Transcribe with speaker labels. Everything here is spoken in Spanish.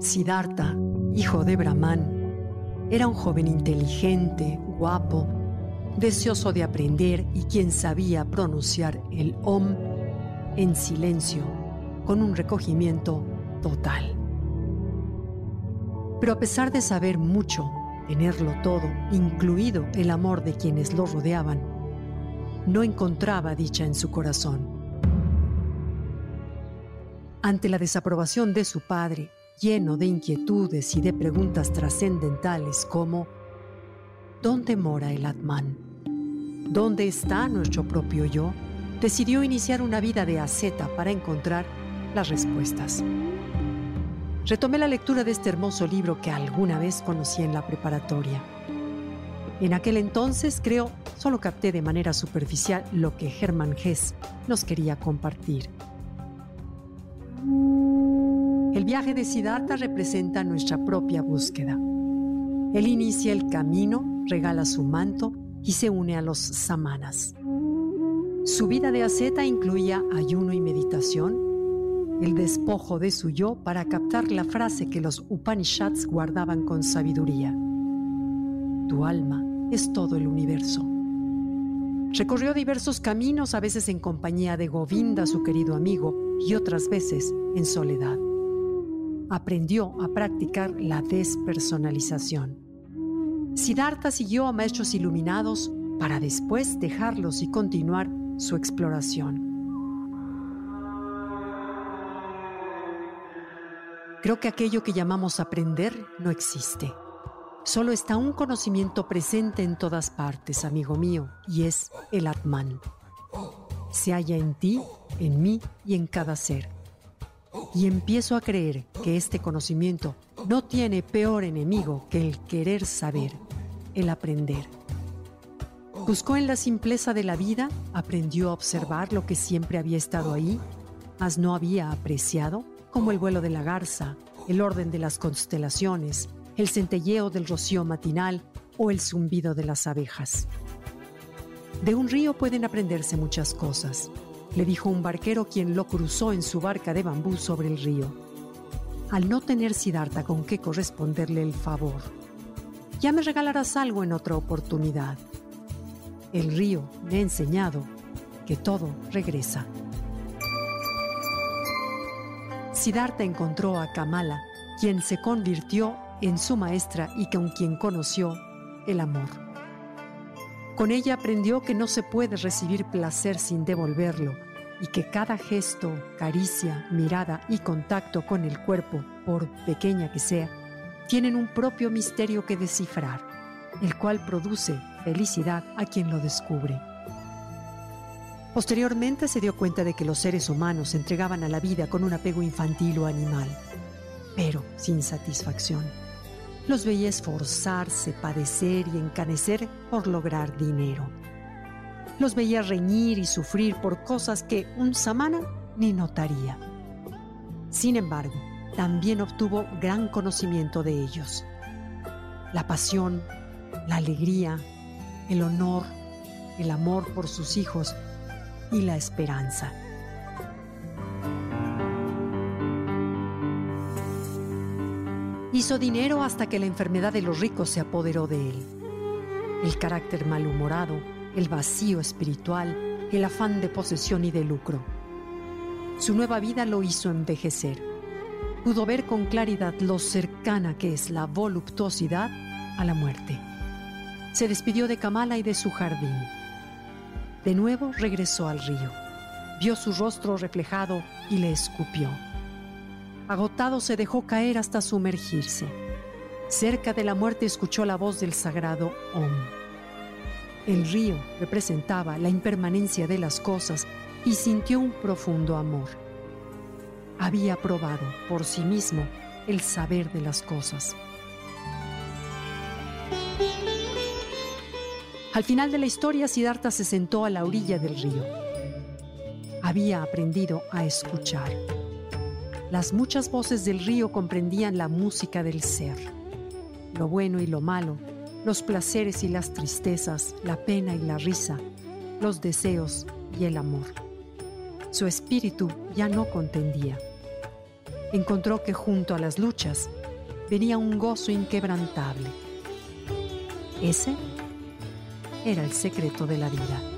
Speaker 1: Siddhartha, hijo de Brahman, era un joven inteligente, guapo, deseoso de aprender y quien sabía pronunciar el Om en silencio, con un recogimiento total. Pero a pesar de saber mucho, tenerlo todo, incluido el amor de quienes lo rodeaban, no encontraba dicha en su corazón. Ante la desaprobación de su padre lleno de inquietudes y de preguntas trascendentales como ¿dónde mora el Atman? ¿Dónde está nuestro propio yo? Decidió iniciar una vida de asceta para encontrar las respuestas. Retomé la lectura de este hermoso libro que alguna vez conocí en la preparatoria. En aquel entonces, creo, solo capté de manera superficial lo que Hermann Hesse nos quería compartir. El viaje de Siddhartha representa nuestra propia búsqueda. Él inicia el camino, regala su manto y se une a los samanas. Su vida de asceta incluía ayuno y meditación, el despojo de su yo para captar la frase que los Upanishads guardaban con sabiduría. Tu alma es todo el universo. Recorrió diversos caminos, a veces en compañía de Govinda, su querido amigo, y otras veces en soledad aprendió a practicar la despersonalización. Siddhartha siguió a maestros iluminados para después dejarlos y continuar su exploración. Creo que aquello que llamamos aprender no existe. Solo está un conocimiento presente en todas partes, amigo mío, y es el Atman. Se halla en ti, en mí y en cada ser y empiezo a creer que este conocimiento no tiene peor enemigo que el querer saber, el aprender. Buscó en la simpleza de la vida, aprendió a observar lo que siempre había estado ahí, mas no había apreciado, como el vuelo de la garza, el orden de las constelaciones, el centelleo del rocío matinal o el zumbido de las abejas. De un río pueden aprenderse muchas cosas, le dijo un barquero quien lo cruzó en su barca de bambú sobre el río. Al no tener Siddhartha con qué corresponderle el favor, ya me regalarás algo en otra oportunidad. El río me ha enseñado que todo regresa. Siddhartha encontró a Kamala, quien se convirtió en su maestra y con quien conoció el amor. Con ella aprendió que no se puede recibir placer sin devolverlo y que cada gesto, caricia, mirada y contacto con el cuerpo, por pequeña que sea, tienen un propio misterio que descifrar, el cual produce felicidad a quien lo descubre. Posteriormente se dio cuenta de que los seres humanos se entregaban a la vida con un apego infantil o animal, pero sin satisfacción. Los veía esforzarse, padecer y encanecer por lograr dinero los veía reñir y sufrir por cosas que un samana ni notaría. Sin embargo, también obtuvo gran conocimiento de ellos. La pasión, la alegría, el honor, el amor por sus hijos y la esperanza. Hizo dinero hasta que la enfermedad de los ricos se apoderó de él. El carácter malhumorado, el vacío espiritual, el afán de posesión y de lucro. Su nueva vida lo hizo envejecer. Pudo ver con claridad lo cercana que es la voluptuosidad a la muerte. Se despidió de Kamala y de su jardín. De nuevo regresó al río. Vio su rostro reflejado y le escupió. Agotado se dejó caer hasta sumergirse. Cerca de la muerte escuchó la voz del sagrado Om. El río representaba la impermanencia de las cosas y sintió un profundo amor. Había probado por sí mismo el saber de las cosas. Al final de la historia, Siddhartha se sentó a la orilla del río. Había aprendido a escuchar. Las muchas voces del río comprendían la música del ser, lo bueno y lo malo, los placeres y las tristezas, la pena y la risa, los deseos y el amor. Su espíritu ya no contendía. Encontró que junto a las luchas venía un gozo inquebrantable. Ese era el secreto de la vida.